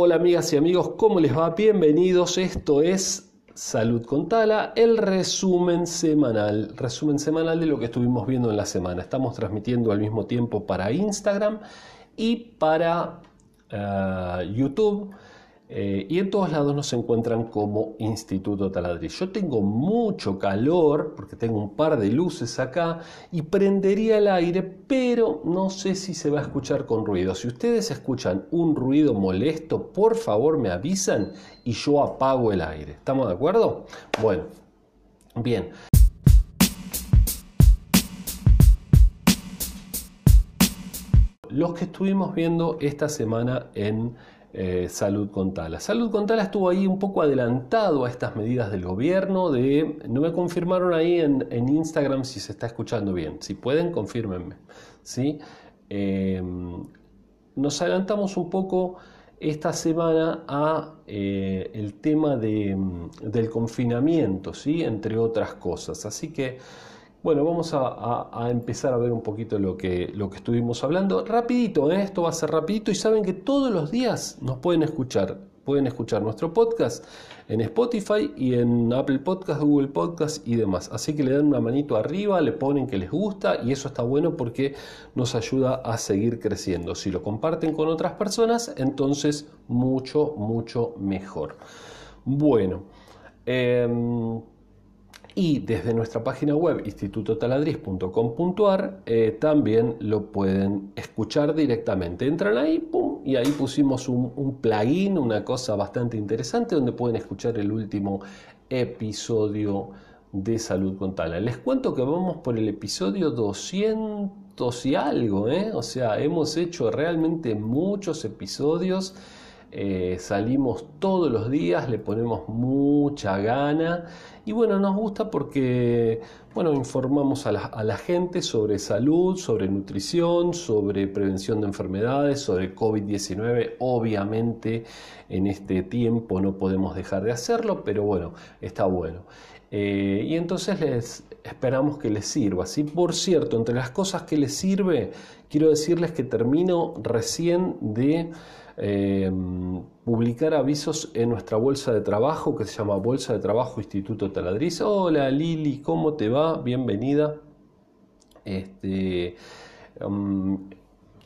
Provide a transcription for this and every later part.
Hola amigas y amigos, ¿cómo les va? Bienvenidos. Esto es Salud con Tala, el resumen semanal, resumen semanal de lo que estuvimos viendo en la semana. Estamos transmitiendo al mismo tiempo para Instagram y para eh, YouTube. Eh, y en todos lados nos encuentran como Instituto Taladriz. Yo tengo mucho calor porque tengo un par de luces acá y prendería el aire, pero no sé si se va a escuchar con ruido. Si ustedes escuchan un ruido molesto, por favor me avisan y yo apago el aire. ¿Estamos de acuerdo? Bueno, bien. Los que estuvimos viendo esta semana en eh, Salud con Tala. Salud con Tala estuvo ahí un poco adelantado a estas medidas del gobierno. De, no me confirmaron ahí en, Instagram si se está escuchando bien. Si pueden, confírmenme. ¿sí? Eh, nos adelantamos un poco esta semana a eh, el tema del confinamiento, ¿sí? entre otras cosas. Así que bueno, vamos a, empezar a ver un poquito lo que, lo que estuvimos hablando. Rapidito, ¿eh? esto va a ser rapidito y saben que todos los días nos pueden escuchar. Pueden escuchar nuestro podcast en Spotify y en Apple Podcast, Google Podcast y demás. Así que le dan una manito arriba, le ponen que les gusta y eso está bueno porque nos ayuda a seguir creciendo. Si lo comparten con otras personas, entonces mucho, mucho mejor. Bueno. Eh, y desde nuestra página web institutotaladriz.com.ar eh, también lo pueden escuchar directamente. Entran ahí, y ahí pusimos un, plugin, una cosa bastante interesante donde pueden escuchar el último episodio de Salud con Tala. Les cuento que vamos por el episodio 200 y algo, ¿eh? o sea, hemos hecho realmente muchos episodios. Eh, salimos todos los días, le ponemos mucha gana y bueno, nos gusta porque bueno, informamos a la, gente sobre salud, sobre nutrición, sobre prevención de enfermedades, sobre COVID-19. Obviamente en este tiempo no podemos dejar de hacerlo, pero bueno, está bueno. Eh, y entonces les esperamos que les sirva. ¿sí? Por cierto, entre las cosas que les sirve, quiero decirles que termino recién de eh, publicar avisos en nuestra bolsa de trabajo que se llama Bolsa de Trabajo Instituto Taladriz. Hola Lili, ¿cómo te va? Bienvenida. Este, um,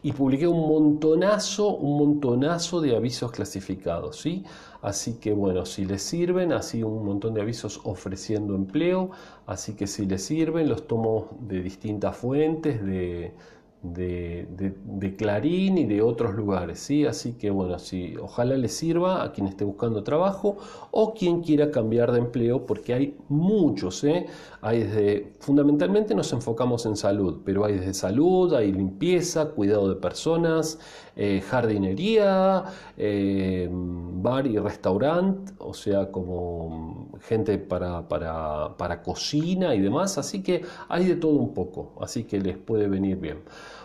y publiqué un montonazo, un montonazo de avisos clasificados, ¿sí? Así que bueno, si les sirven, así un montón de avisos ofreciendo empleo, así que si les sirven, los tomo de distintas fuentes, de, de, Clarín y de otros lugares, ¿sí? Así que bueno, si, ojalá les sirva a quien esté buscando trabajo o quien quiera cambiar de empleo, porque hay muchos, ¿eh? Hay desde, fundamentalmente nos enfocamos en salud, pero hay desde salud, hay limpieza, cuidado de personas, eh, jardinería, eh, bar y restaurante, o sea, como gente para, para, para cocina y demás, así que hay de todo un poco, así que les puede venir bien.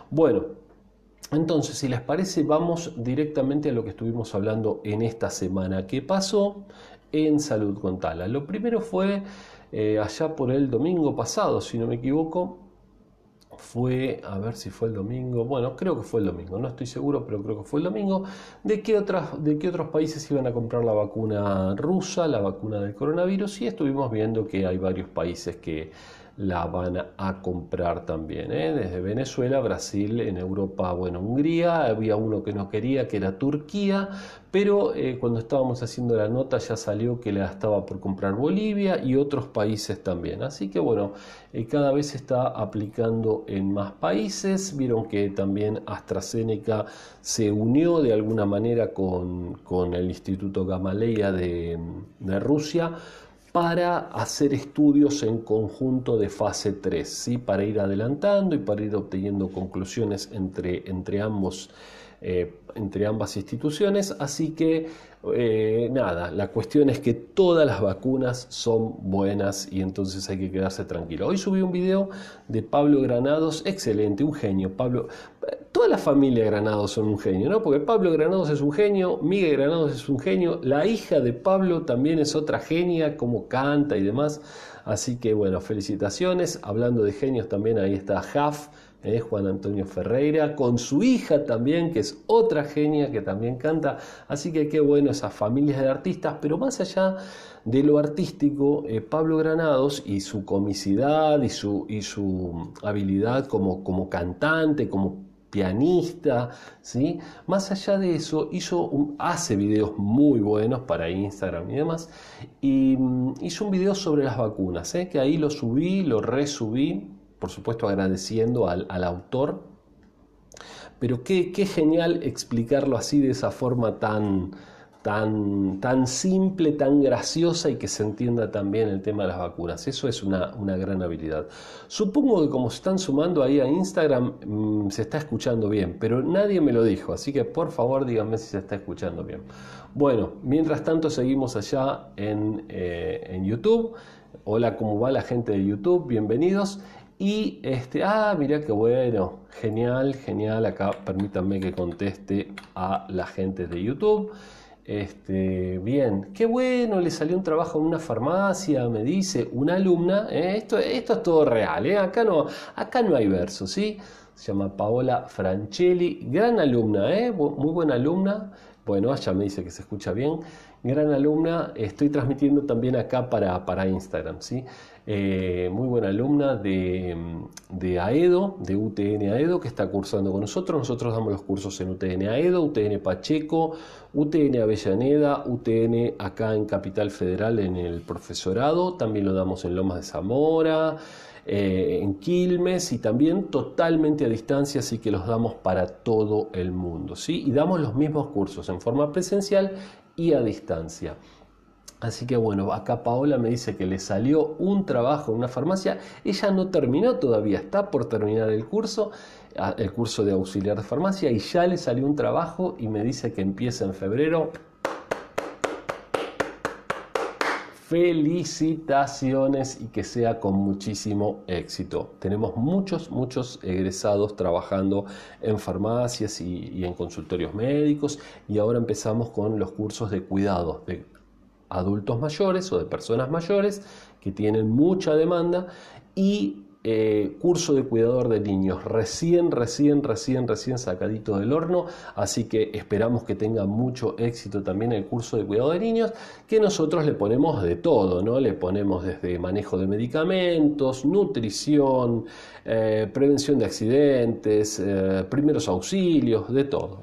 Bueno, entonces, si les parece, vamos directamente a lo que estuvimos hablando en esta semana. ¿Qué pasó en Salud con Tala? Lo primero fue eh, allá por el domingo pasado, si no me equivoco. Fue, a ver si fue el domingo, bueno, creo que fue el domingo, no estoy seguro, pero creo que fue el domingo, de qué, otras, de qué otros países iban a comprar la vacuna rusa, la vacuna del coronavirus, y estuvimos viendo que hay varios países que la van a comprar también. ¿eh? Desde Venezuela, Brasil, en Europa, bueno, Hungría, había uno que no quería, que era Turquía, pero eh, cuando estábamos haciendo la nota ya salió que la estaba por comprar Bolivia y otros países también. Así que bueno, eh, cada vez se está aplicando en más países. Vieron que también AstraZeneca se unió de alguna manera con, con el Instituto Gamaleya de, de Rusia para hacer estudios en conjunto de fase 3, ¿sí? para ir adelantando y para ir obteniendo conclusiones entre, entre ambos eh, entre ambas instituciones. Así que eh, nada, la cuestión es que todas las vacunas son buenas y entonces hay que quedarse tranquilo. Hoy subí un video de Pablo Granados, excelente, un genio. Pablo, toda la familia Granados son un genio, ¿no? Porque Pablo Granados es un genio, Miguel Granados es un genio, la hija de Pablo también es otra genia, como canta y demás. Así que bueno, felicitaciones. Hablando de genios también ahí está Jaf ¿eh? Juan Antonio Ferreira, con su hija también, que es otra genia que también canta. Así que qué bueno esas familias de artistas, pero más allá de lo artístico, eh, Pablo Granados y su comicidad y su, y su habilidad como, como cantante, como pianista, ¿sí? Más allá de eso, hizo hace videos muy buenos para Instagram y demás, y mm, hizo un video sobre las vacunas, ¿eh? que ahí lo subí, lo resubí, por supuesto agradeciendo al, autor, pero qué, qué, genial explicarlo así de esa forma tan, tan, simple, tan graciosa y que se entienda también el tema de las vacunas. Eso es una, gran habilidad. Supongo que como se están sumando ahí a Instagram, mm, se está escuchando bien, pero nadie me lo dijo, así que por favor díganme si se está escuchando bien. Bueno, mientras tanto seguimos allá en, eh, en YouTube. Hola, ¿cómo va la gente de YouTube? Bienvenidos. Y este, ah, mira qué bueno, genial, genial. Acá permítanme que conteste a la gente de YouTube. Este, bien, qué bueno, le salió un trabajo en una farmacia, me dice una alumna. ¿eh? Esto, esto es todo real, ¿eh? acá, no, acá no hay verso, ¿sí? Se llama Paola Francelli, gran alumna, ¿eh? muy buena alumna. Bueno, ella me dice que se escucha bien. Gran alumna, estoy transmitiendo también acá para, para Instagram, ¿sí? Eh, muy buena alumna de, de, AEDO, de UTN AEDO, que está cursando con nosotros. Nosotros damos los cursos en UTN AEDO, UTN Pacheco, UTN Avellaneda, UTN acá en Capital Federal en el profesorado. También lo damos en Lomas de Zamora. Eh, en Quilmes y también totalmente a distancia, así que los damos para todo el mundo. ¿sí? Y damos los mismos cursos en forma presencial y a distancia. Así que bueno, acá Paola me dice que le salió un trabajo en una farmacia. Ella no terminó todavía, está por terminar el curso, el curso de auxiliar de farmacia, y ya le salió un trabajo y me dice que empieza en febrero. Felicitaciones y que sea con muchísimo éxito. Tenemos muchos, muchos egresados trabajando en farmacias y, en consultorios médicos y ahora empezamos con los cursos de cuidados, de adultos mayores o de personas mayores que tienen mucha demanda y eh, curso de cuidador de niños recién, recién, recién, recién sacadito del horno, así que esperamos que tenga mucho éxito también el curso de cuidado de niños, que nosotros le ponemos de todo, ¿no? Le ponemos desde manejo de medicamentos, nutrición, eh, prevención de accidentes, eh, primeros auxilios, de todo.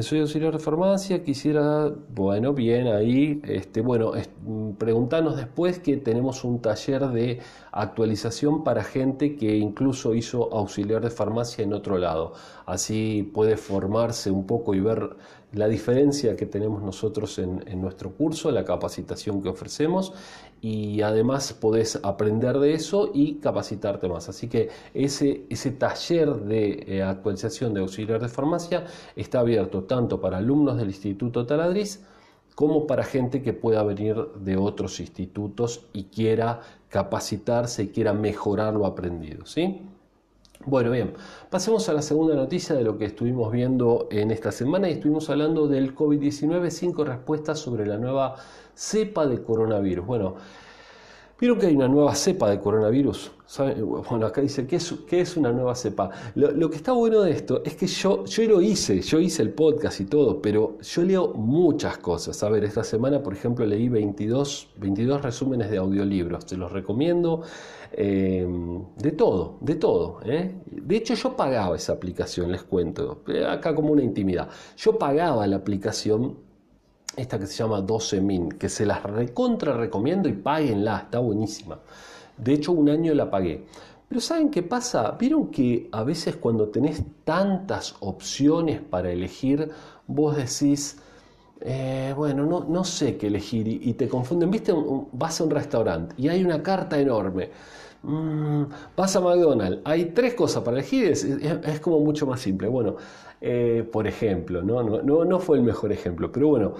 Soy auxiliar de farmacia, quisiera, bueno, bien ahí, este, bueno, mm, preguntarnos después que tenemos un taller de actualización para gente que incluso hizo auxiliar de farmacia en otro lado. Así puede formarse un poco y ver la diferencia que tenemos nosotros en, nuestro curso, la capacitación que ofrecemos y además podés aprender de eso y capacitarte más. Así que ese, ese taller de eh, actualización de auxiliar de farmacia está abierto tanto para alumnos del Instituto Taladriz como para gente que pueda venir de otros institutos y quiera capacitarse y quiera mejorar lo aprendido. ¿sí? Bueno, bien, pasemos a la segunda noticia de lo que estuvimos viendo en esta semana y estuvimos hablando del COVID-19, cinco respuestas sobre la nueva cepa de coronavirus. Bueno, ¿Vieron que hay una nueva cepa de coronavirus? Bueno, acá dice, ¿qué es, es una nueva cepa? Lo, que está bueno de esto es que yo, yo lo hice, yo hice el podcast y todo, pero yo leo muchas cosas. A ver, esta semana, por ejemplo, leí 22, 22 resúmenes de audiolibros, te los recomiendo. Eh, de todo, de todo. ¿eh? De hecho, yo pagaba esa aplicación, les cuento, eh, acá como una intimidad. Yo pagaba la aplicación esta que se llama 12min, que se las recontra recomiendo y páguenla, está buenísima. De hecho, un año la pagué. Pero ¿saben qué pasa? Vieron que a veces cuando tenés tantas opciones para elegir, vos decís, eh, bueno, no, no, sé qué elegir y, te confunden. Viste, vas a un restaurante y hay una carta enorme. Mm, vas a McDonald's, hay tres cosas para elegir, es, es, como mucho más simple. Bueno, eh, por ejemplo, ¿no? No, no, fue el mejor ejemplo, pero bueno,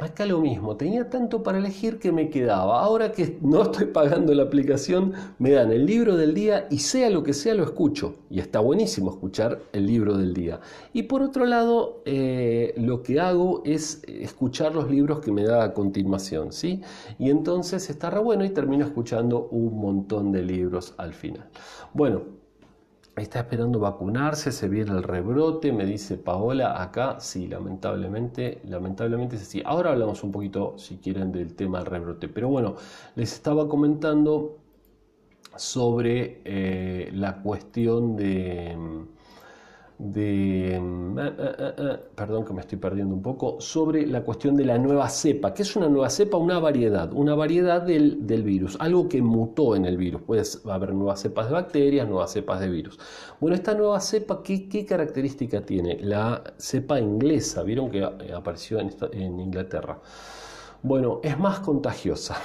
Acá lo mismo, tenía tanto para elegir que me quedaba. Ahora que no estoy pagando la aplicación, me dan el libro del día y sea lo que sea lo escucho. Y está buenísimo escuchar el libro del día. Y por otro lado, eh, lo que hago es escuchar los libros que me da a continuación. ¿sí? Y entonces está re bueno y termino escuchando un montón de libros al final. Bueno, está esperando vacunarse, se viene el rebrote, me dice Paola, acá sí, lamentablemente, lamentablemente es así. Ahora hablamos un poquito, si quieren, del tema del rebrote, pero bueno, les estaba comentando sobre eh, la cuestión de de, mm, eh, eh, eh, perdón que me estoy perdiendo un poco, sobre la cuestión de la nueva cepa. ¿Qué es una nueva cepa? Una variedad, una variedad del, virus, algo que mutó en el virus. Puede haber nuevas cepas de bacterias, nuevas cepas de virus. Bueno, esta nueva cepa, ¿qué, qué característica tiene? La cepa inglesa, vieron que apareció en, en Inglaterra. Bueno, es más contagiosa.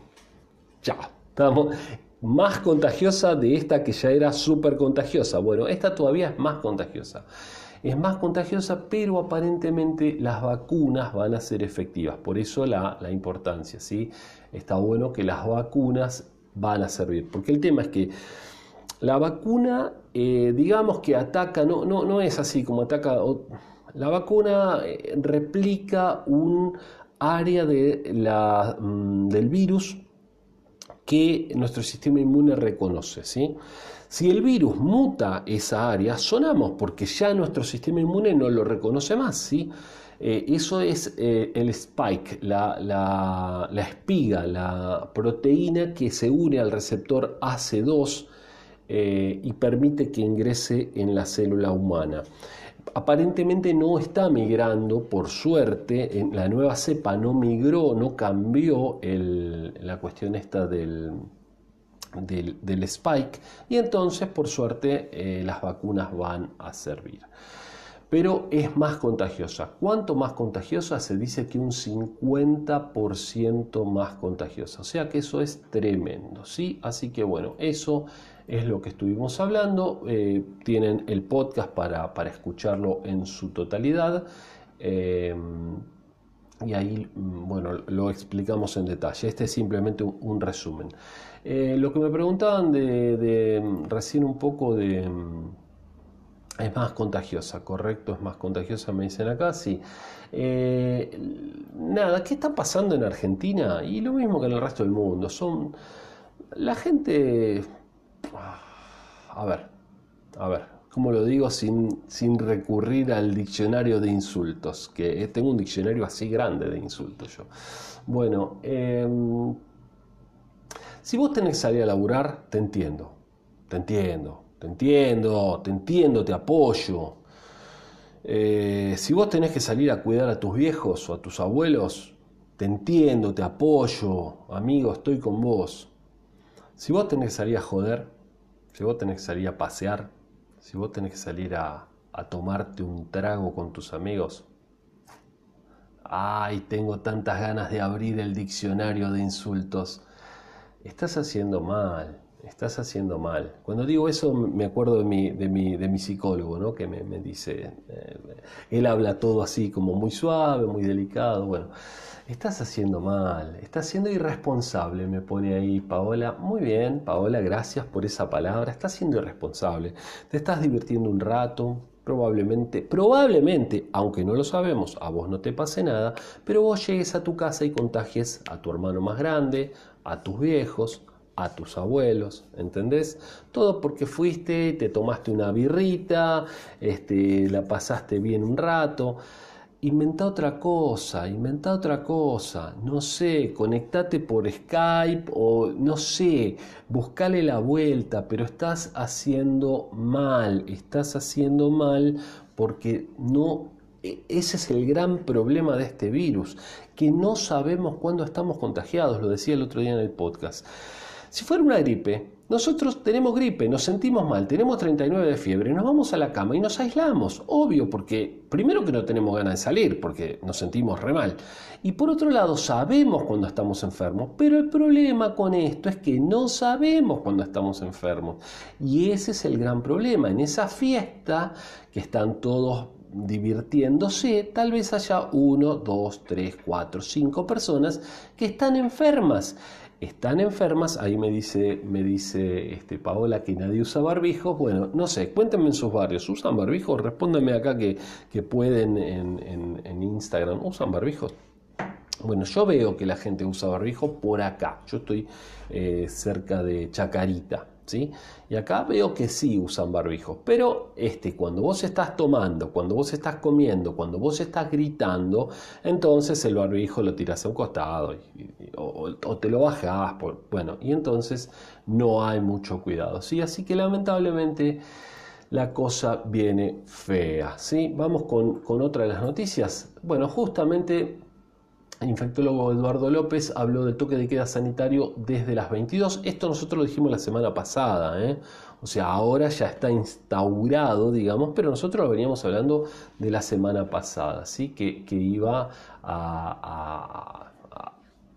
ya, estamos más contagiosa de esta que ya era súper contagiosa. Bueno, esta todavía es más contagiosa. Es más contagiosa, pero aparentemente las vacunas van a ser efectivas. Por eso la, importancia, ¿sí? Está bueno que las vacunas van a servir. Porque el tema es que la vacuna, eh, digamos que ataca, no, no, no es así como ataca... La vacuna eh, replica un área de la, mm, del virus que nuestro sistema inmune reconoce. ¿sí? Si el virus muta esa área, sonamos porque ya nuestro sistema inmune no lo reconoce más. ¿sí? Eh, eso es eh, el spike, la, espiga, la proteína que se une al receptor AC2 eh, y permite que ingrese en la célula humana aparentemente no está migrando, por suerte, en la nueva cepa no migró, no cambió la cuestión esta del, del, spike y entonces, por suerte, eh, las vacunas van a servir. Pero es más contagiosa. ¿Cuánto más contagiosa? Se dice que un 50% más contagiosa. O sea que eso es tremendo, ¿sí? Así que bueno, eso es lo que estuvimos hablando. Eh, tienen el podcast para, escucharlo en su totalidad. Eh, y ahí, mm, bueno, lo explicamos en detalle. Este es simplemente un, resumen. Eh, lo que me preguntaban de, recién un poco de... Mm, es más contagiosa, correcto, es más contagiosa, me dicen acá, sí. nada, ¿qué está pasando en Argentina? Y lo mismo que en el resto del mundo. Son. La gente a ver, a ver, ¿cómo lo digo sin, sin recurrir al diccionario de insultos? Que tengo un diccionario así grande de insultos yo. Bueno, em, si vos tenés que salir a laburar, te entiendo, te entiendo, te entiendo, te entiendo, te apoyo. Eh, si vos tenés que salir a cuidar a tus viejos o a tus abuelos, te entiendo, te apoyo, amigo, estoy con vos. Si vos tenés que salir a joder, si vos tenés que salir a pasear, si vos tenés que salir a, tomarte un trago con tus amigos, ay, tengo tantas ganas de abrir el diccionario de insultos. Estás haciendo mal, estás haciendo mal. Cuando digo eso me acuerdo de mi, de mi, de mi psicólogo, ¿no? que me, dice, eh, él habla todo así como muy suave, muy delicado, bueno. Estás haciendo mal, estás siendo irresponsable, me pone ahí Paola. Muy bien, Paola, gracias por esa palabra. Estás siendo irresponsable. Te estás divirtiendo un rato, probablemente, probablemente, aunque no lo sabemos, a vos no te pase nada, pero vos llegues a tu casa y contagies a tu hermano más grande, a tus viejos, a tus abuelos, ¿entendés? Todo porque fuiste, te tomaste una birrita, este, la pasaste bien un rato inventa otra cosa, inventa otra cosa, no sé, conectate por Skype o no sé, buscale la vuelta, pero estás haciendo mal, estás haciendo mal porque no, e, ese es el gran problema de este virus, que no sabemos cuándo estamos contagiados, lo decía el otro día en el podcast. Si fuera una gripe, nosotros tenemos gripe, nos sentimos mal, tenemos 39 de fiebre, nos vamos a la cama y nos aislamos, obvio, porque primero que no tenemos ganas de salir, porque nos sentimos re mal. Y por otro lado, sabemos cuando estamos enfermos, pero el problema con esto es que no sabemos cuando estamos enfermos. Y ese es el gran problema. En esa fiesta que están todos divirtiéndose, tal vez haya uno, dos, tres, cuatro, cinco personas que están enfermas están enfermas, ahí me dice, me dice este, Paola que nadie usa barbijos, bueno, no sé, cuéntenme en sus barrios, ¿usan barbijos? Respóndanme acá que, que pueden en, en, Instagram, ¿usan barbijos? Bueno, yo veo que la gente usa barbijo por acá. Yo estoy eh, cerca de Chacarita, Y acá veo que sí usan barbijo. Pero este, cuando vos estás tomando, cuando vos estás comiendo, cuando vos estás gritando, entonces el barbijo lo tiras a un costado o, te lo bajas. bueno, y entonces no hay mucho cuidado, ¿sí? Así que lamentablemente la cosa viene fea, ¿sí? Vamos con, con otra de las noticias. Bueno, justamente el infectólogo Eduardo López habló del toque de queda sanitario desde las 22. Esto nosotros lo dijimos la semana pasada, ¿eh? o sea, ahora ya está instaurado, digamos, pero nosotros lo veníamos hablando de la semana pasada, ¿sí? que, iba a,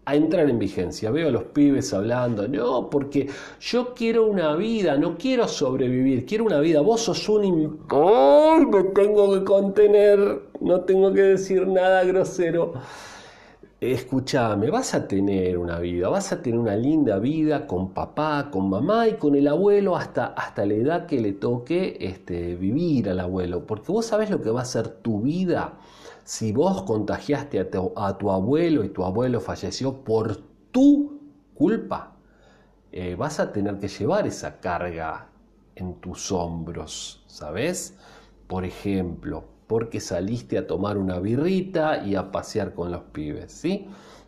entrar en vigencia. Veo a los pibes hablando, no, porque yo quiero una vida, no quiero sobrevivir, quiero una vida. Vos sos un... ¡Ay! Me tengo que contener, no tengo que decir nada grosero escúchame, vas a tener una vida, vas a tener una linda vida con papá, con mamá y con el abuelo hasta, hasta la edad que le toque este, vivir al abuelo. Porque vos sabés lo que va a ser tu vida si vos contagiaste a tu, abuelo y tu abuelo falleció por tu culpa. Eh, vas a tener que llevar esa carga en tus hombros, ¿sabes? Por ejemplo, porque saliste a tomar una birrita y a pasear con los pibes, ¿sí?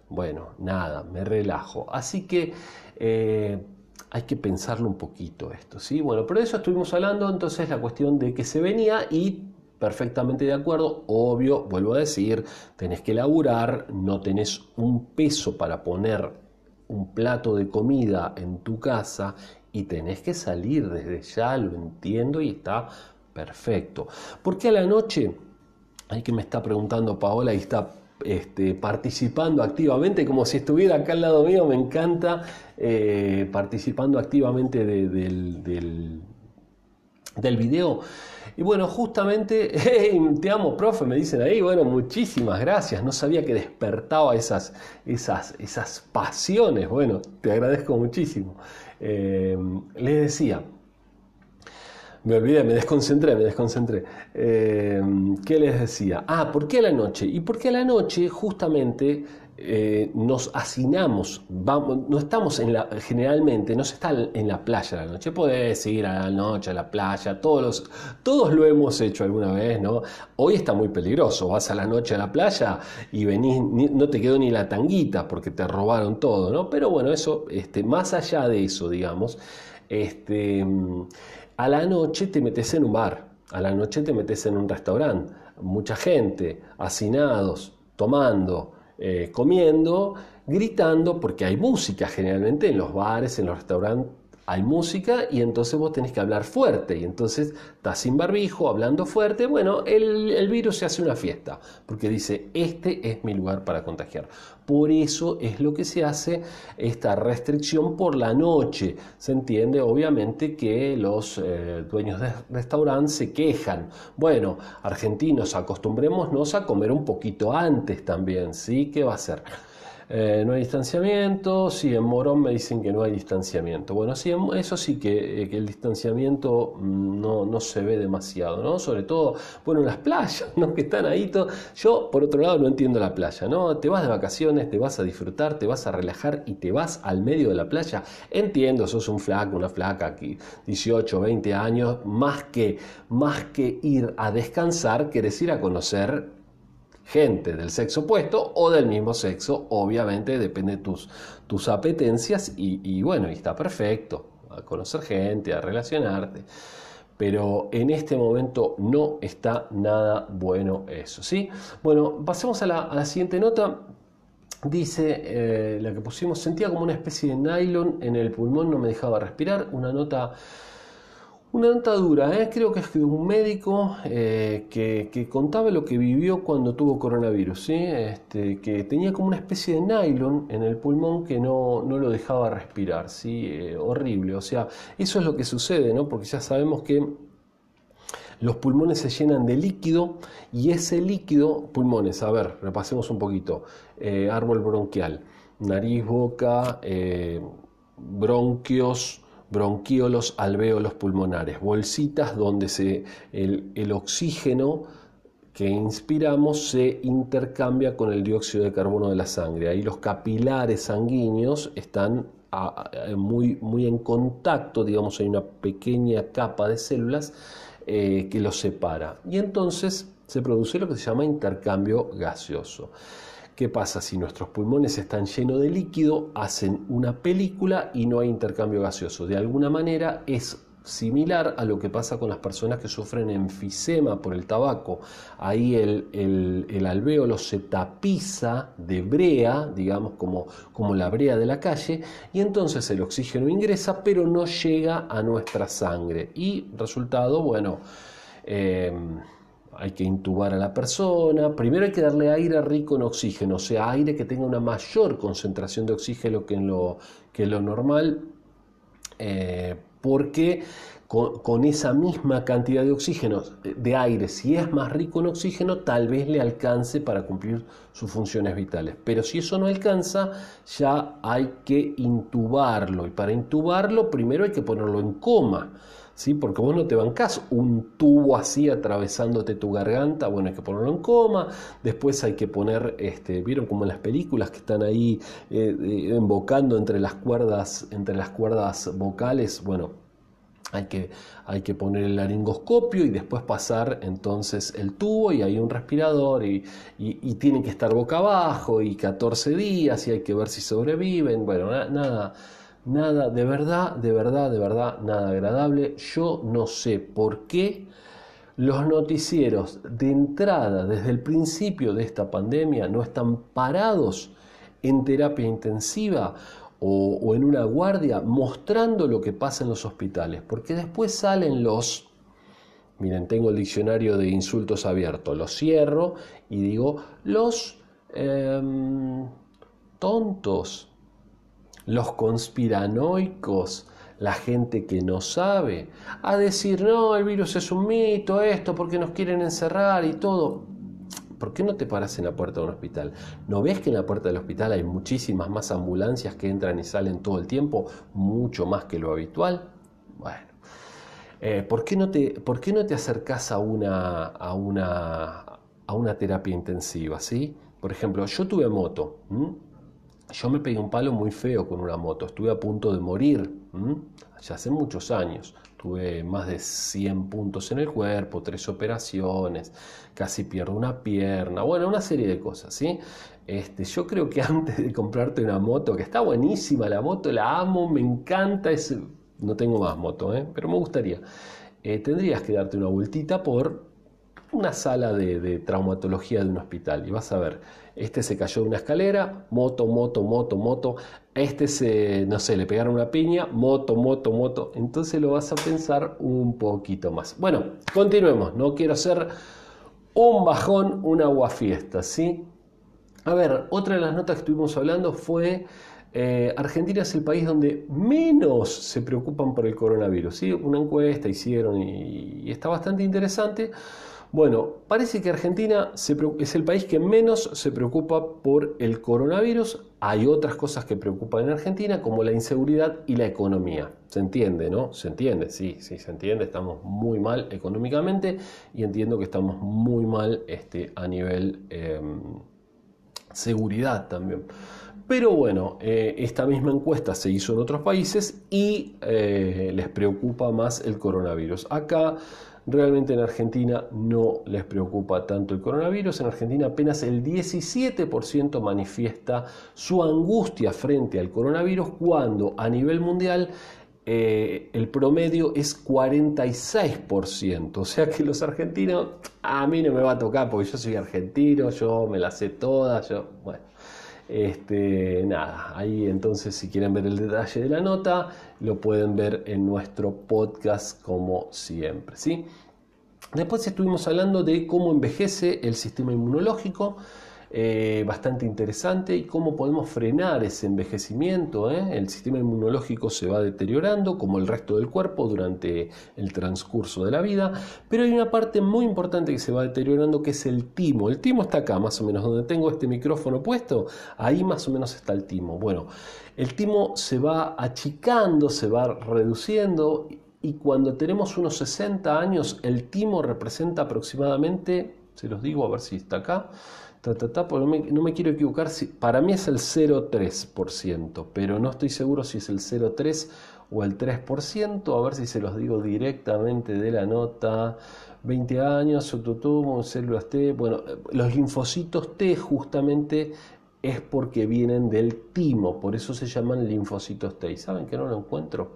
Bueno, nada, me relajo. Así que eh, hay que pensarlo un poquito esto, ¿sí? Bueno, pero eso estuvimos hablando, entonces la cuestión de que se venía y perfectamente de acuerdo, obvio, vuelvo a decir, tenés que laburar, no tenés un peso para poner un plato de comida en tu casa y tenés que salir desde ya, lo entiendo y está Perfecto. ¿Por qué a la noche? Hay que me está preguntando Paola y está este, participando activamente, como si estuviera acá al lado mío, me encanta, eh, participando activamente del, del, video. Y bueno, justamente, te amo, profe, me dicen ahí, bueno, muchísimas gracias, no sabía que despertaba esas, esas, esas pasiones, bueno, te agradezco muchísimo. Eh, les decía, me olvidé, me desconcentré, me desconcentré. Eh, ¿Qué les decía? Ah, ¿por qué a la noche? Y porque a la noche justamente eh, nos hacinamos, vamos, no estamos en la, generalmente, no se está en la playa a la noche, podés ir a la noche a la playa, todos, todos lo hemos hecho alguna vez, ¿no? Hoy está muy peligroso, vas a la noche a la playa y venís, no te quedó ni la tanguita porque te robaron todo, ¿no? Pero bueno, eso, este, más allá de eso, digamos, este a la noche te metes en un bar, a la noche te metes en un restaurante, mucha gente, hacinados, tomando, eh, comiendo, gritando, porque hay música generalmente en los bares, en los restaurantes hay música y entonces vos tenés que hablar fuerte y entonces estás sin barbijo, hablando fuerte, bueno, el, virus se hace una fiesta porque dice, este es mi lugar para contagiar. Por eso es lo que se hace esta restricción por la noche. Se entiende obviamente que los eh, dueños de restaurantes se quejan. Bueno, argentinos, acostumbrémonos a comer un poquito antes también, ¿sí? ¿Qué va a ser? Eh, no hay distanciamiento, sí, en Morón me dicen que no hay distanciamiento. Bueno, sí, eso sí que, eh, el distanciamiento mm, no, se ve demasiado, ¿no? Sobre todo, bueno, en las playas, ¿no? Que están ahí. Yo, por otro lado, no entiendo la playa, ¿no? Te vas de vacaciones, te vas a disfrutar, te vas a relajar y te vas al medio de la playa. Entiendo, sos un flaco, una flaca aquí, 18, 20 años, más que, más que ir a descansar, querés ir a conocer gente del sexo opuesto o del mismo sexo, obviamente depende de tus, tus apetencias y, bueno, y está perfecto, a conocer gente, a relacionarte. Pero en este momento no está nada bueno eso, ¿sí? Bueno, pasemos a la, siguiente nota. Dice, eh, la que pusimos, sentía como una especie de nylon en el pulmón, no me dejaba respirar, una nota una nota dura, ¿eh? creo que es de un médico eh, que, contaba lo que vivió cuando tuvo coronavirus, este, que tenía como una especie de nylon en el pulmón que no, lo dejaba respirar, ¿sí? Eh, horrible. O sea, eso es lo que sucede, ¿no? porque ya sabemos que los pulmones se llenan de líquido y ese líquido, pulmones, a ver, repasemos un poquito, árbol bronquial, nariz, boca, bronquios, bronquiolos, alvéolos pulmonares, bolsitas donde se, el, oxígeno que inspiramos se intercambia con el dióxido de carbono de la sangre. Ahí los capilares sanguíneos están muy, en contacto, digamos, hay una pequeña capa de células eh, que los separa. Y entonces se produce lo que se llama intercambio gaseoso. ¿Qué pasa si nuestros pulmones están llenos de líquido, hacen una película y no hay intercambio gaseoso? De alguna manera es similar a lo que pasa con las personas que sufren enfisema por el tabaco. Ahí el, el, alvéolo se tapiza de brea, digamos como, como la brea de la calle, y entonces el oxígeno ingresa, pero no llega a nuestra sangre. Y resultado, bueno, em, hay que intubar a la persona. Primero hay que darle aire rico en oxígeno, o sea, aire que tenga una mayor concentración de oxígeno que en lo, que lo normal. Eh, porque con, esa misma cantidad de oxígeno, de aire, si es más rico en oxígeno, tal vez le alcance para cumplir sus funciones vitales. Pero si eso no alcanza, ya hay que intubarlo. Y para intubarlo, primero hay que ponerlo en coma. ¿Sí? Porque vos no te bancás. Un tubo así atravesándote tu garganta, bueno, hay que ponerlo en coma, después hay que poner, este, vieron como en las películas que están ahí eh, eh, embocando entre las cuerdas, entre las cuerdas vocales, bueno, hay que, hay que poner el laringoscopio y después pasar entonces el tubo y hay un respirador y, tienen que estar boca abajo y 14 días y hay que ver si sobreviven, bueno, nada Nada, de verdad, de verdad, de verdad, nada agradable. Yo no sé por qué los noticieros de entrada, desde el principio de esta pandemia, no están parados en terapia intensiva o, en una guardia mostrando lo que pasa en los hospitales. Porque después salen los... Miren, tengo el diccionario de insultos abierto, lo cierro y digo, los em, tontos, los conspiranoicos, la gente que no sabe, a decir, no, el virus es un mito, esto, porque nos quieren encerrar y todo. ¿Por qué no te paras en la puerta de un hospital? ¿No ves que en la puerta del hospital hay muchísimas más ambulancias que entran y salen todo el tiempo, mucho más que lo habitual? Bueno, eh, ¿por, qué no te, ¿por qué no te acercas a una, a una, a una terapia intensiva? ¿sí? Por ejemplo, yo tuve moto. Yo me pegué un palo muy feo con una moto, estuve a punto de morir, ya hace muchos años. Tuve más de 100 puntos en el cuerpo, tres operaciones, casi pierdo una pierna, bueno, una serie de cosas, ¿sí? Este, yo creo que antes de comprarte una moto, que está buenísima la moto, la amo, me encanta, es, no tengo más moto, ¿eh? pero me gustaría. Eh, tendrías que darte una vueltita por una sala de, traumatología de un hospital y vas a ver, este se cayó de una escalera, moto, moto, moto, moto, este se, no sé, le pegaron una piña, moto, moto, moto, entonces lo vas a pensar un poquito más. Bueno, continuemos, no quiero hacer un bajón, una aguafiesta, ¿sí? A ver, otra de las notas que estuvimos hablando fue... Eh, Argentina es el país donde menos se preocupan por el coronavirus. ¿sí? Una encuesta hicieron y está bastante interesante bueno, parece que Argentina es el país que menos se preocupa por el coronavirus. Hay otras cosas que preocupan en Argentina, como la inseguridad y la economía. ¿Se entiende, no? Se entiende, sí, sí, se entiende. Estamos muy mal económicamente y entiendo que estamos muy mal este, a nivel em, seguridad también. Pero bueno, eh, esta misma encuesta se hizo en otros países y eh, les preocupa más el coronavirus. Acá Realmente en Argentina no les preocupa tanto el coronavirus. En Argentina apenas el 17% manifiesta su angustia frente al coronavirus cuando a nivel mundial eh, el promedio es 46%. O sea que los argentinos, a mí no me va a tocar porque yo soy argentino, yo me la sé toda, yo, bueno. Este, nada, ahí entonces si quieren ver el detalle de la nota, lo pueden ver en nuestro podcast como siempre. ¿sí? Después estuvimos hablando de cómo envejece el sistema inmunológico, eh, bastante interesante, y cómo podemos frenar ese envejecimiento. ¿eh? El sistema inmunológico se va deteriorando, como el resto del cuerpo, durante el transcurso de la vida, pero hay una parte muy importante que se va deteriorando, que es el timo. El timo está acá, más o menos, donde tengo este micrófono puesto, ahí más o menos está el timo. Bueno, el timo se va achicando, se va reduciendo y cuando tenemos unos 60 años el timo representa aproximadamente se los digo a ver si está acá. No, me, quiero equivocar, si, para mí es el 0,3%, pero no estoy seguro si es el 0,3% o el 3%, a ver si se los digo directamente de la nota. 20 años, autotumo, células T. Bueno, los linfocitos T justamente es porque vienen del timo, por eso se llaman linfocitos T. ¿Y saben que no lo encuentro?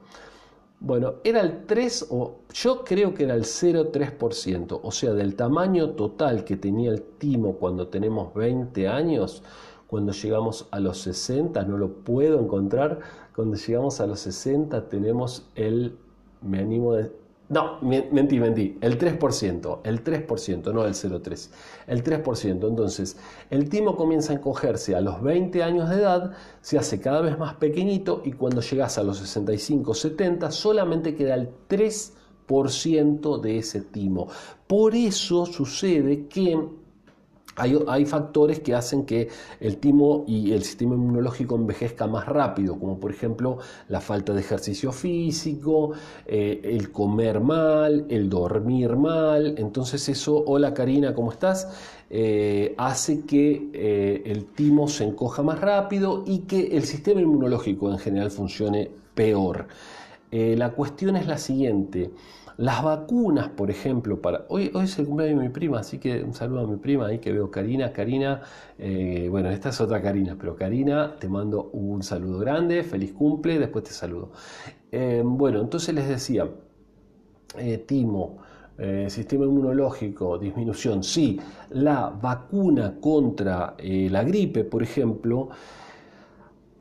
Bueno, era el 3 o yo creo que era el 0,3%, o sea, del tamaño total que tenía el timo cuando tenemos 20 años, cuando llegamos a los 60, no lo puedo encontrar, cuando llegamos a los 60 tenemos el, me animo no, mentí, mentí. El 3%, el 3%, no el 0,3%. El 3%. Entonces, el timo comienza a encogerse a los 20 años de edad, se hace cada vez más pequeñito y cuando llegas a los 65, 70, solamente queda el 3% de ese timo. Por eso sucede que hay, factores que hacen que el timo y el sistema inmunológico envejezca más rápido, como por ejemplo la falta de ejercicio físico, eh, el comer mal, el dormir mal. Entonces eso, hola Karina, ¿cómo estás? Eh, hace que eh, el timo se encoja más rápido y que el sistema inmunológico en general funcione peor. la cuestión es la siguiente. Las vacunas, por ejemplo, para. Hoy, hoy es el cumpleaños de mi prima, así que un saludo a mi prima ahí que veo Karina. Karina, eh, bueno, esta es otra Karina, pero Karina, te mando un saludo grande, feliz cumple, después te saludo. Eh, bueno, entonces les decía, eh, Timo, sistema inmunológico, disminución, sí, la vacuna contra la gripe, por ejemplo,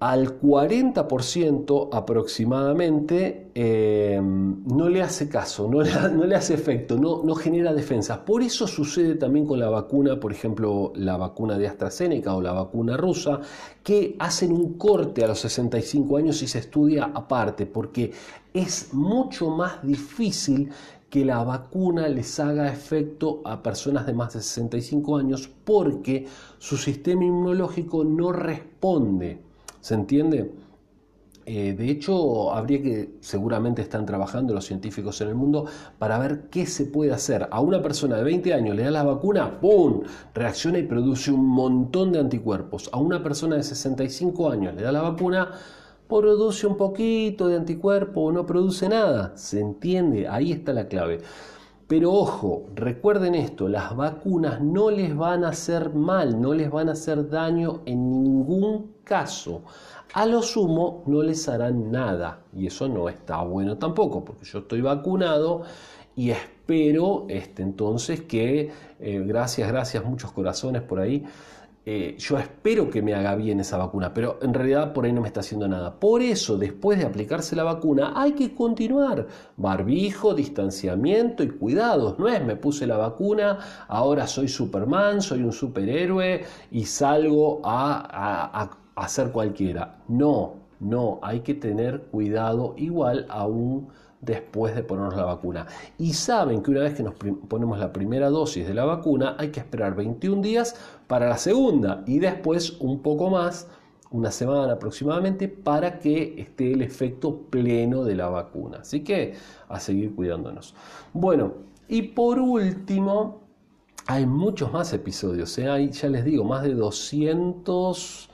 al 40% aproximadamente eh, no le hace caso, no le, hace efecto, no, no, genera defensas. Por eso sucede también con la vacuna, por ejemplo, la vacuna de AstraZeneca o la vacuna rusa, que hacen un corte a los 65 años y se estudia aparte, porque es mucho más difícil que la vacuna les haga efecto a personas de más de 65 años porque su sistema inmunológico no responde ¿Se entiende? Eh, de hecho, habría que, seguramente están trabajando los científicos en el mundo para ver qué se puede hacer. A una persona de 20 años le da la vacuna, ¡pum! Reacciona y produce un montón de anticuerpos. A una persona de 65 años le da la vacuna, produce un poquito de anticuerpo o no produce nada. ¿Se entiende? Ahí está la clave. Pero ojo, recuerden esto, las vacunas no les van a hacer mal, no les van a hacer daño en ningún caso. A lo sumo no les harán nada y eso no está bueno tampoco, porque yo estoy vacunado y espero este, entonces que, eh, gracias, gracias, muchos corazones por ahí, eh, yo espero que me haga bien esa vacuna, pero en realidad por ahí no me está haciendo nada. Por eso, después de aplicarse la vacuna, hay que continuar. Barbijo, distanciamiento y cuidados. No es me puse la vacuna, ahora soy Superman, soy un superhéroe y salgo a, a hacer cualquiera. No, no, hay que tener cuidado igual aún después de ponernos la vacuna. Y saben que una vez que nos ponemos la primera dosis de la vacuna hay que esperar 21 días para la segunda y después un poco más, una semana aproximadamente, para que esté el efecto pleno de la vacuna. Así que a seguir cuidándonos. Bueno, y por último, hay muchos más episodios. ¿eh? Ya les digo, más de 200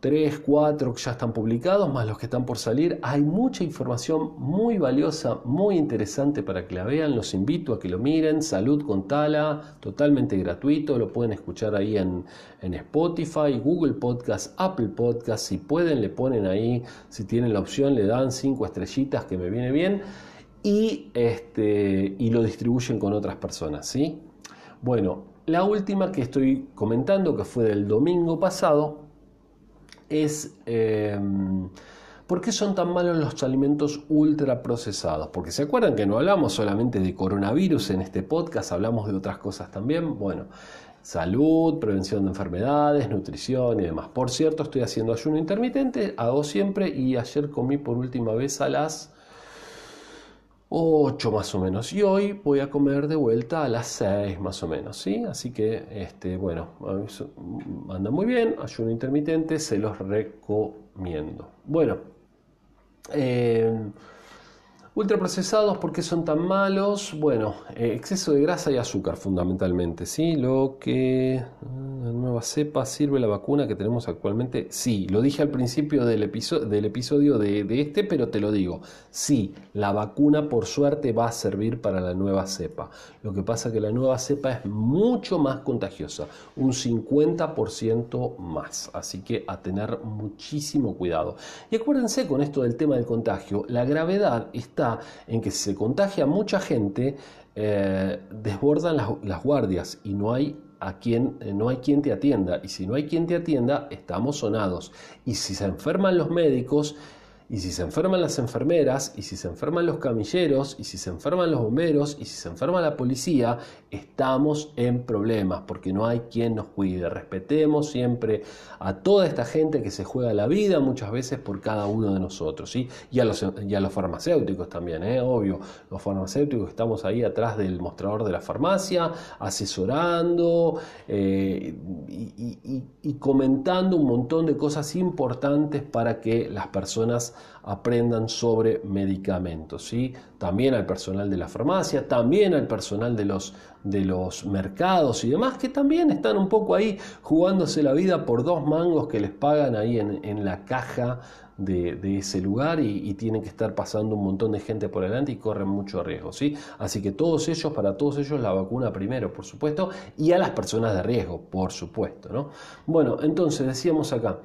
3, 4 que ya están publicados, más los que están por salir. Hay mucha información muy valiosa, muy interesante para que la vean. Los invito a que lo miren. Salud con Tala, totalmente gratuito. Lo pueden escuchar ahí en, Spotify, Google Podcast, Apple Podcast. Si pueden, le ponen ahí. Si tienen la opción, le dan 5 estrellitas, que me viene bien. Y, este, y lo distribuyen con otras personas. ¿sí? Bueno, la última que estoy comentando, que fue del domingo pasado, es eh, ¿por qué son tan malos los alimentos ultraprocesados? Porque se acuerdan que no hablamos solamente de coronavirus en este podcast, hablamos de otras cosas también. Bueno, salud, prevención de enfermedades, nutrición y demás. Por cierto, estoy haciendo ayuno intermitente, hago siempre y ayer comí por última vez a las 8 más o menos. Y hoy voy a comer de vuelta a las 6 más o menos, ¿sí? Así que, este, bueno, anda muy bien, ayuno intermitente, se los recomiendo. Bueno, eh, Ultraprocesados, ¿por qué son tan malos? Bueno, eh, exceso de grasa y azúcar fundamentalmente, ¿sí? Lo que la nueva cepa sirve la vacuna que tenemos actualmente, sí, lo dije al principio del episodio de, de, este, pero te lo digo, sí, la vacuna por suerte va a servir para la nueva cepa. Lo que pasa es que la nueva cepa es mucho más contagiosa, un 50% más, así que a tener muchísimo cuidado. Y acuérdense con esto del tema del contagio, la gravedad está en que se contagia mucha gente, eh, desbordan las, guardias y no hay a quien eh, no hay quien te atienda. Y si no hay quien te atienda estamos sonados. Y si se enferman los médicos y si se enferman las enfermeras, y si se enferman los camilleros, y si se enferman los bomberos, y si se enferma la policía, estamos en problemas porque no hay quien nos cuide. Respetemos siempre a toda esta gente que se juega la vida muchas veces por cada uno de nosotros. Y, a los, los farmacéuticos también, ¿eh? obvio. Los farmacéuticos estamos ahí atrás del mostrador de la farmacia, asesorando eh, y, y comentando un montón de cosas importantes para que las personas aprendan sobre medicamentos. ¿sí? También al personal de la farmacia, también al personal de los, de los mercados y demás, que también están un poco ahí jugándose la vida por dos mangos que les pagan ahí en, la caja de, ese lugar y, tienen que estar pasando un montón de gente por delante y corren mucho riesgo. ¿sí? Así que todos ellos, para todos ellos la vacuna primero, por supuesto, y a las personas de riesgo, por supuesto. ¿no? Bueno, entonces decíamos acá,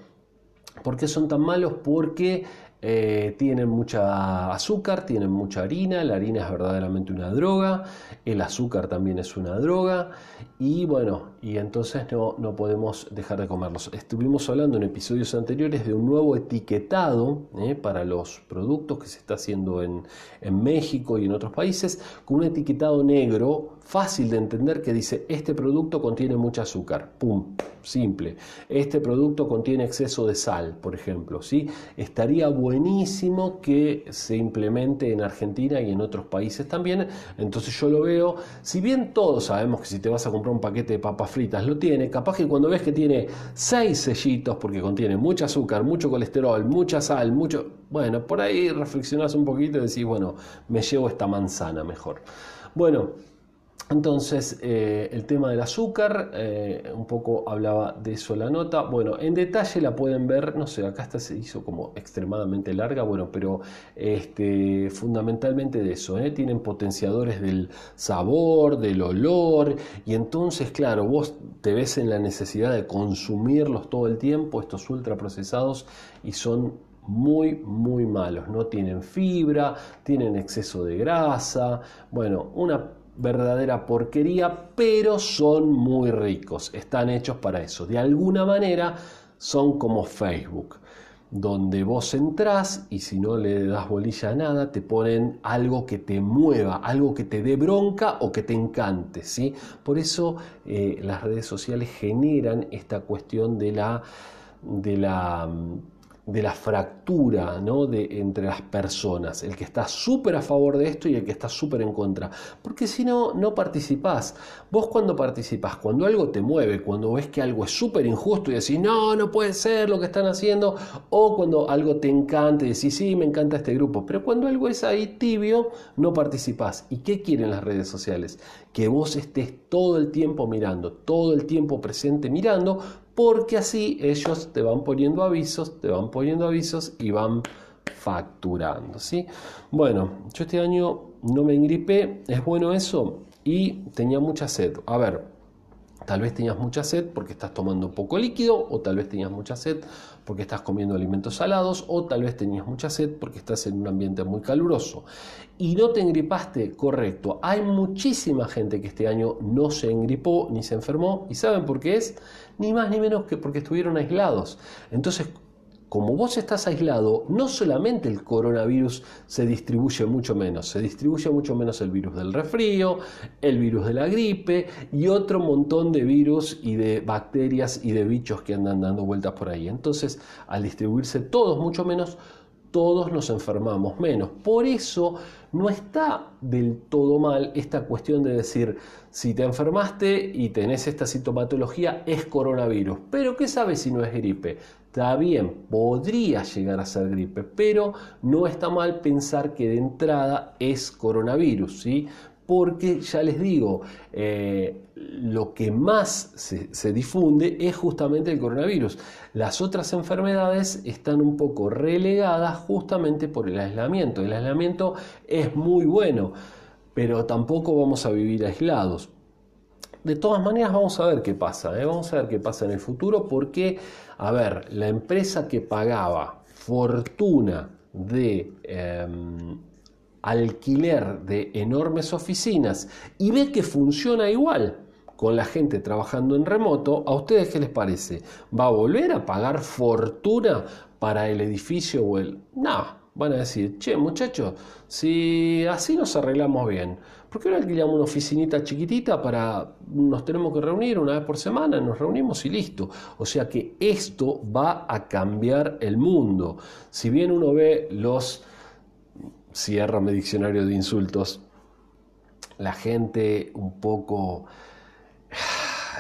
¿por qué son tan malos? Porque eh, tienen mucha azúcar, tienen mucha harina, la harina es verdaderamente una droga, el azúcar también es una droga y bueno, y entonces no, no podemos dejar de comerlos. Estuvimos hablando en episodios anteriores de un nuevo etiquetado eh, para los productos que se está haciendo en, en México y en otros países, con un etiquetado negro fácil de entender que dice este producto contiene mucho azúcar, pum, simple. Este producto contiene exceso de sal, por ejemplo, ¿sí? Estaría buenísimo que se implemente en Argentina y en otros países también. Entonces yo lo veo, si bien todos sabemos que si te vas a comprar un paquete de papas fritas lo tiene, capaz que cuando ves que tiene seis sellitos porque contiene mucho azúcar, mucho colesterol, mucha sal, mucho, bueno, por ahí reflexionás un poquito y decís, bueno, me llevo esta manzana mejor. Bueno, entonces, eh, el tema del azúcar, eh, un poco hablaba de eso la nota. Bueno, en detalle la pueden ver, no sé, acá esta se hizo como extremadamente larga, bueno, pero este, fundamentalmente de eso, ¿eh? tienen potenciadores del sabor, del olor, y entonces, claro, vos te ves en la necesidad de consumirlos todo el tiempo, estos ultraprocesados, y son muy, muy malos. No tienen fibra, tienen exceso de grasa, bueno, una verdadera porquería, pero son muy ricos, están hechos para eso. De alguna manera son como Facebook, donde vos entrás y si no le das bolilla a nada, te ponen algo que te mueva, algo que te dé bronca o que te encante. ¿sí? Por eso eh, las redes sociales generan esta cuestión de la, de la de la fractura ¿no? de, entre las personas, el que está súper a favor de esto y el que está súper en contra. Porque si no, no participás. Vos cuando participás, cuando algo te mueve, cuando ves que algo es súper injusto y decís, no, no puede ser lo que están haciendo, o cuando algo te encanta y decís, sí, me encanta este grupo, pero cuando algo es ahí tibio, no participás. ¿Y qué quieren las redes sociales? Que vos estés todo el tiempo mirando, todo el tiempo presente mirando, porque así ellos te van poniendo avisos, te van poniendo avisos y van facturando, ¿sí? Bueno, yo este año no me engripé, es bueno eso, y tenía mucha sed. A ver, tal vez tenías mucha sed porque estás tomando poco líquido, o tal vez tenías mucha sed porque estás comiendo alimentos salados, o tal vez tenías mucha sed porque estás en un ambiente muy caluroso. Y no te engripaste, correcto. Hay muchísima gente que este año no se engripó ni se enfermó, y ¿saben por qué es? Ni más ni menos que porque estuvieron aislados. Entonces, como vos estás aislado, no solamente el coronavirus se distribuye mucho menos, se distribuye mucho menos el virus del resfrío, el virus de la gripe y otro montón de virus y de bacterias y de bichos que andan dando vueltas por ahí. Entonces, al distribuirse todos mucho menos, todos nos enfermamos menos. Por eso no está del todo mal esta cuestión de decir, si te enfermaste y tenés esta sintomatología, es coronavirus. Pero ¿qué sabes si no es gripe? Está bien, podría llegar a ser gripe, pero no está mal pensar que de entrada es coronavirus, ¿sí? Porque ya les digo, eh, lo que más se, difunde es justamente el coronavirus. Las otras enfermedades están un poco relegadas justamente por el aislamiento. El aislamiento es muy bueno, pero tampoco vamos a vivir aislados. De todas maneras, vamos a ver qué pasa. ¿eh? Vamos a ver qué pasa en el futuro porque, a ver, la empresa que pagaba fortuna de... Em, alquiler de enormes oficinas y ve que funciona igual con la gente trabajando en remoto, ¿a ustedes qué les parece? ¿Va a volver a pagar fortuna para el edificio o el... No, van a decir, che muchachos, si así nos arreglamos bien, ¿por qué no alquilamos una oficinita chiquitita para nos tenemos que reunir una vez por semana, nos reunimos y listo? O sea que esto va a cambiar el mundo. Si bien uno ve los cierra mi diccionario de insultos, la gente un poco,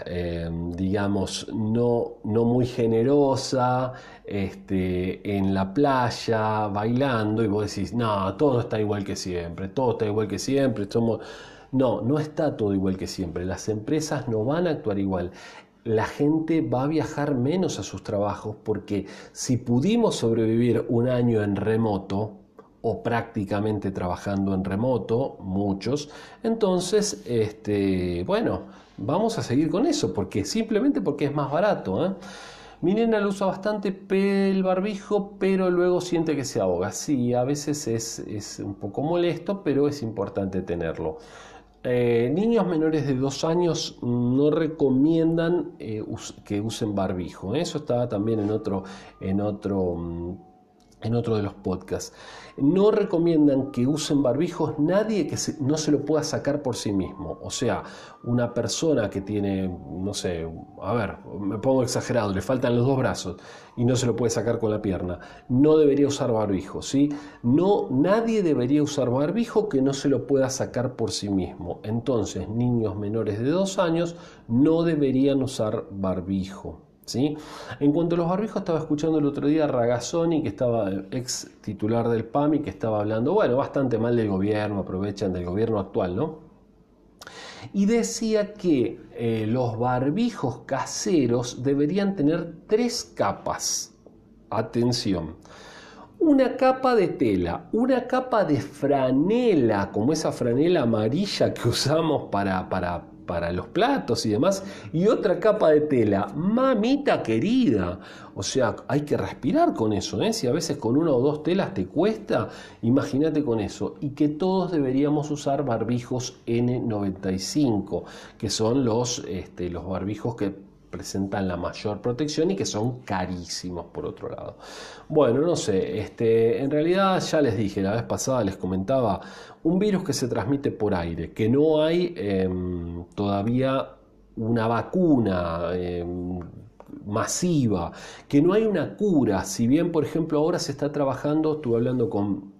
em, digamos, no, no, muy generosa, este, en la playa, bailando, y vos decís, no, todo está igual que siempre, todo está igual que siempre. No, no está todo igual que siempre, las empresas no van a actuar igual la gente va a viajar menos a sus trabajos porque si pudimos sobrevivir un año en remoto, o prácticamente trabajando en remoto, muchos. Entonces, este, bueno, vamos a seguir con eso, porque simplemente porque es más barato. ¿eh? Mi nena lo usa bastante el barbijo, pero luego siente que se ahoga. Sí, a veces es, un poco molesto, pero es importante tenerlo. Eh, niños menores de dos años no recomiendan eh, que usen barbijo. Eso estaba también en otro, en otro mm, en otro de los podcasts. No recomiendan que usen barbijos nadie que no se lo pueda sacar por sí mismo. O sea, una persona que tiene, no sé, a ver, me pongo exagerado, le faltan los dos brazos y no se lo puede sacar con la pierna, no debería usar barbijo, ¿sí? No, nadie debería usar barbijo que no se lo pueda sacar por sí mismo. Entonces, niños menores de dos años no deberían usar barbijo. En cuanto a los barbijos, estaba escuchando el otro día a Ragazzoni, que estaba ex titular del PAMI, que estaba hablando, bueno, bastante mal del gobierno, aprovechan del gobierno actual, ¿no? Y decía que eh, los barbijos caseros deberían tener tres capas. Atención. Una capa de tela, una capa de franela, como esa franela amarilla que usamos para, para para los platos y demás, y otra capa de tela. Mamita querida. O sea, hay que respirar con eso, ¿eh? Si a veces con una o dos telas te cuesta, imagínate con eso. Y que todos deberíamos usar barbijos N95, que son los, este, los barbijos que presentan la mayor protección y que son carísimos por otro lado. Bueno, no sé, este, en realidad ya les dije, la vez pasada les comentaba, un virus que se transmite por aire, que no hay em, todavía una vacuna em, masiva, que no hay una cura, si bien por ejemplo ahora se está trabajando, estuve hablando con,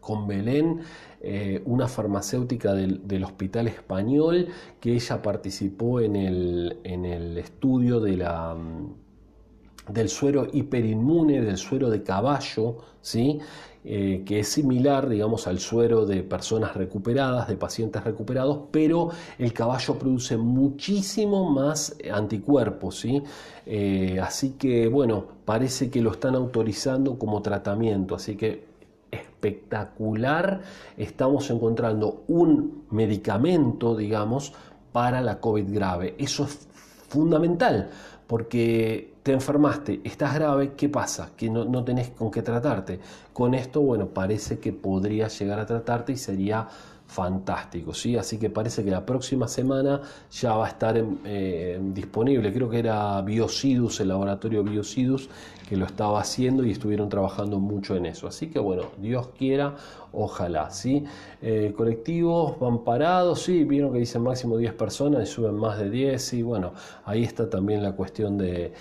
con Belén, eh, una farmacéutica del, Hospital Español, que ella participó en el, en el estudio de la, mm, del suero hiperinmune, del suero de caballo, ¿sí? Eh, que es similar, digamos, al suero de personas recuperadas, de pacientes recuperados, pero el caballo produce muchísimo más anticuerpos, ¿sí? Eh, así que, bueno, parece que lo están autorizando como tratamiento, así que espectacular, estamos encontrando un medicamento, digamos, para la COVID grave. Eso es fundamental, porque te enfermaste, estás grave, ¿qué pasa? Que no, no tenés con qué tratarte. Con esto, bueno, parece que podría llegar a tratarte y sería fantástico, ¿sí? Así que parece que la próxima semana ya va a estar eh, disponible. Creo que era Biocidus, el laboratorio Biocidus, que lo estaba haciendo y estuvieron trabajando mucho en eso. Así que bueno, Dios quiera, ojalá, ¿sí? Eh, colectivos van parados, sí, vieron que dicen máximo 10 personas y suben más de 10, y bueno, ahí está también la cuestión de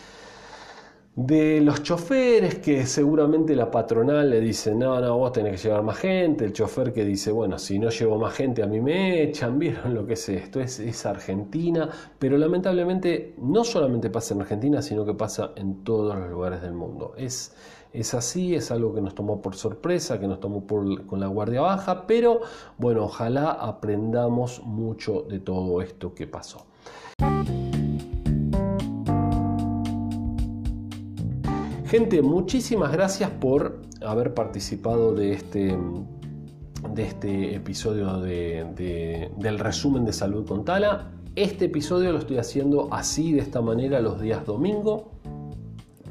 de los choferes que seguramente la patronal le dice, no, no, vos tenés que llevar más gente, el chofer que dice, bueno, si no llevo más gente a mí me echan, vieron lo que es esto, es, es Argentina, pero lamentablemente no solamente pasa en Argentina, sino que pasa en todos los lugares del mundo. Es, es así, es algo que nos tomó por sorpresa, que nos tomó con la guardia baja, pero bueno, ojalá aprendamos mucho de todo esto que pasó. Gente, muchísimas gracias por haber participado de este, de este episodio del resumen de salud con Tala. Este episodio lo estoy haciendo así, de esta manera, los días domingo,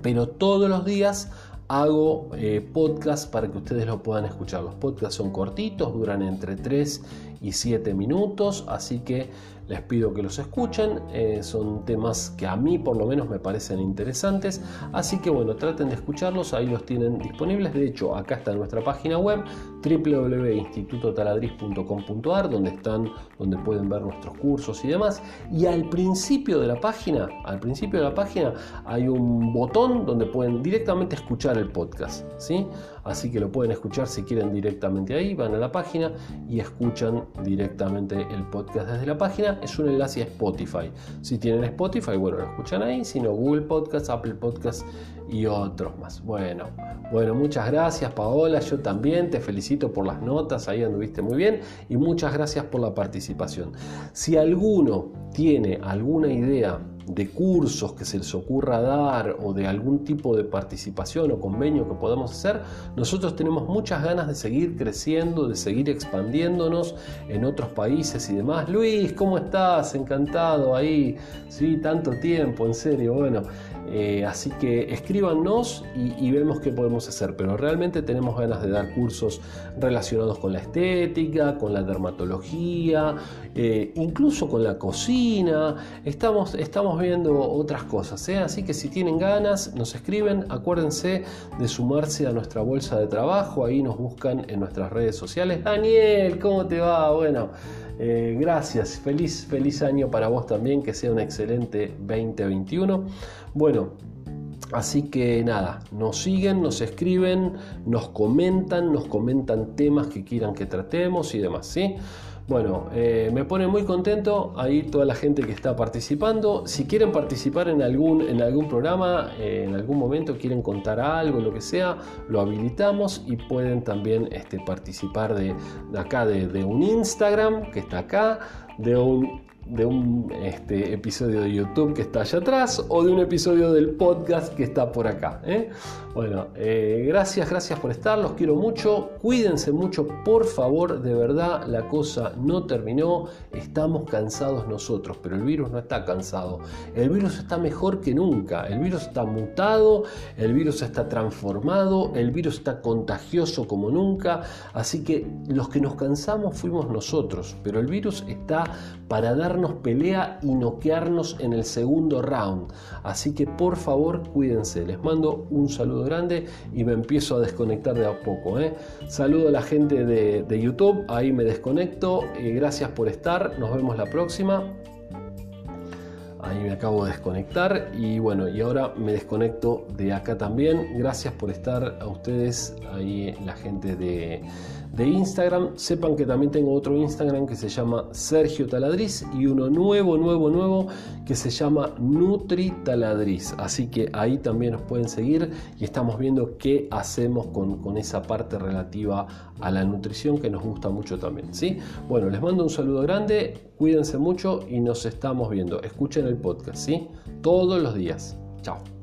pero todos los días hago eh, podcast para que ustedes lo puedan escuchar. Los podcasts son cortitos, duran entre 3 y 7 minutos, así que les pido que los escuchen, eh, son temas que a mí por lo menos me parecen interesantes, así que bueno, traten de escucharlos, ahí los tienen disponibles, de hecho acá está nuestra página web www.institutotaladriz.com.ar donde están, donde pueden ver nuestros cursos y demás, y al principio de la página, al principio de la página hay un botón donde pueden directamente escuchar el podcast, ¿sí? Así que lo pueden escuchar si quieren directamente ahí, van a la página y escuchan directamente el podcast desde la página es un enlace a Spotify. Si tienen Spotify, bueno, lo escuchan ahí, sino Google Podcast, Apple Podcast y otros más. Bueno, bueno, muchas gracias Paola, yo también te felicito por las notas, ahí anduviste muy bien y muchas gracias por la participación. Si alguno tiene alguna idea de cursos que se les ocurra dar o de algún tipo de participación o convenio que podamos hacer, nosotros tenemos muchas ganas de seguir creciendo, de seguir expandiéndonos en otros países y demás. Luis, ¿cómo estás? Encantado ahí. Sí, tanto tiempo, en serio. Bueno, eh, así que escríbanos y, vemos qué podemos hacer. Pero realmente tenemos ganas de dar cursos relacionados con la estética, con la dermatología, eh, incluso con la cocina. Estamos, estamos viendo otras cosas. ¿eh? Así que si tienen ganas, nos escriben. Acuérdense de sumarse a nuestra bolsa de trabajo. Ahí nos buscan en nuestras redes sociales. Daniel, ¿cómo te va? Bueno. gracias, feliz, feliz año para vos también, que sea un excelente 2021. Bueno, Así que nada, nos siguen, nos escriben, nos comentan, nos comentan temas que quieran que tratemos y demás, ¿sí? Bueno, eh, me pone muy contento ahí toda la gente que está participando. Si quieren participar en algún, en algún programa, eh, en algún momento quieren contar algo, lo que sea, lo habilitamos y pueden también este, participar de, acá, de un Instagram que está acá, de un de un este, episodio de YouTube que está allá atrás o de un episodio del podcast que está por acá. ¿eh? Bueno, eh, gracias, gracias por estar, los quiero mucho, cuídense mucho, por favor, de verdad, la cosa no terminó, estamos cansados nosotros, pero el virus no está cansado, el virus está mejor que nunca, el virus está mutado, el virus está transformado, el virus está contagioso como nunca, así que los que nos cansamos fuimos nosotros, pero el virus está para dar pelea y noquearnos en el segundo round. Así que por favor cuídense. Les mando un saludo grande y me empiezo a desconectar de a poco. ¿eh? Saludo a la gente de, YouTube. Ahí me desconecto. Eh, gracias por estar. Nos vemos la próxima. Ahí me acabo de desconectar y bueno, y ahora me desconecto de acá también. Gracias por estar a ustedes, ahí la gente de, de Instagram. Sepan que también tengo otro Instagram que se llama Sergio Taladriz y uno nuevo, nuevo, nuevo que se llama Nutri Taladriz. Así que ahí también nos pueden seguir y estamos viendo qué hacemos con, con esa parte relativa a la nutrición que nos gusta mucho también. ¿sí? Bueno, les mando un saludo grande, cuídense mucho y nos estamos viendo. Escuchen el podcast, ¿sí? Todos los días. Chao.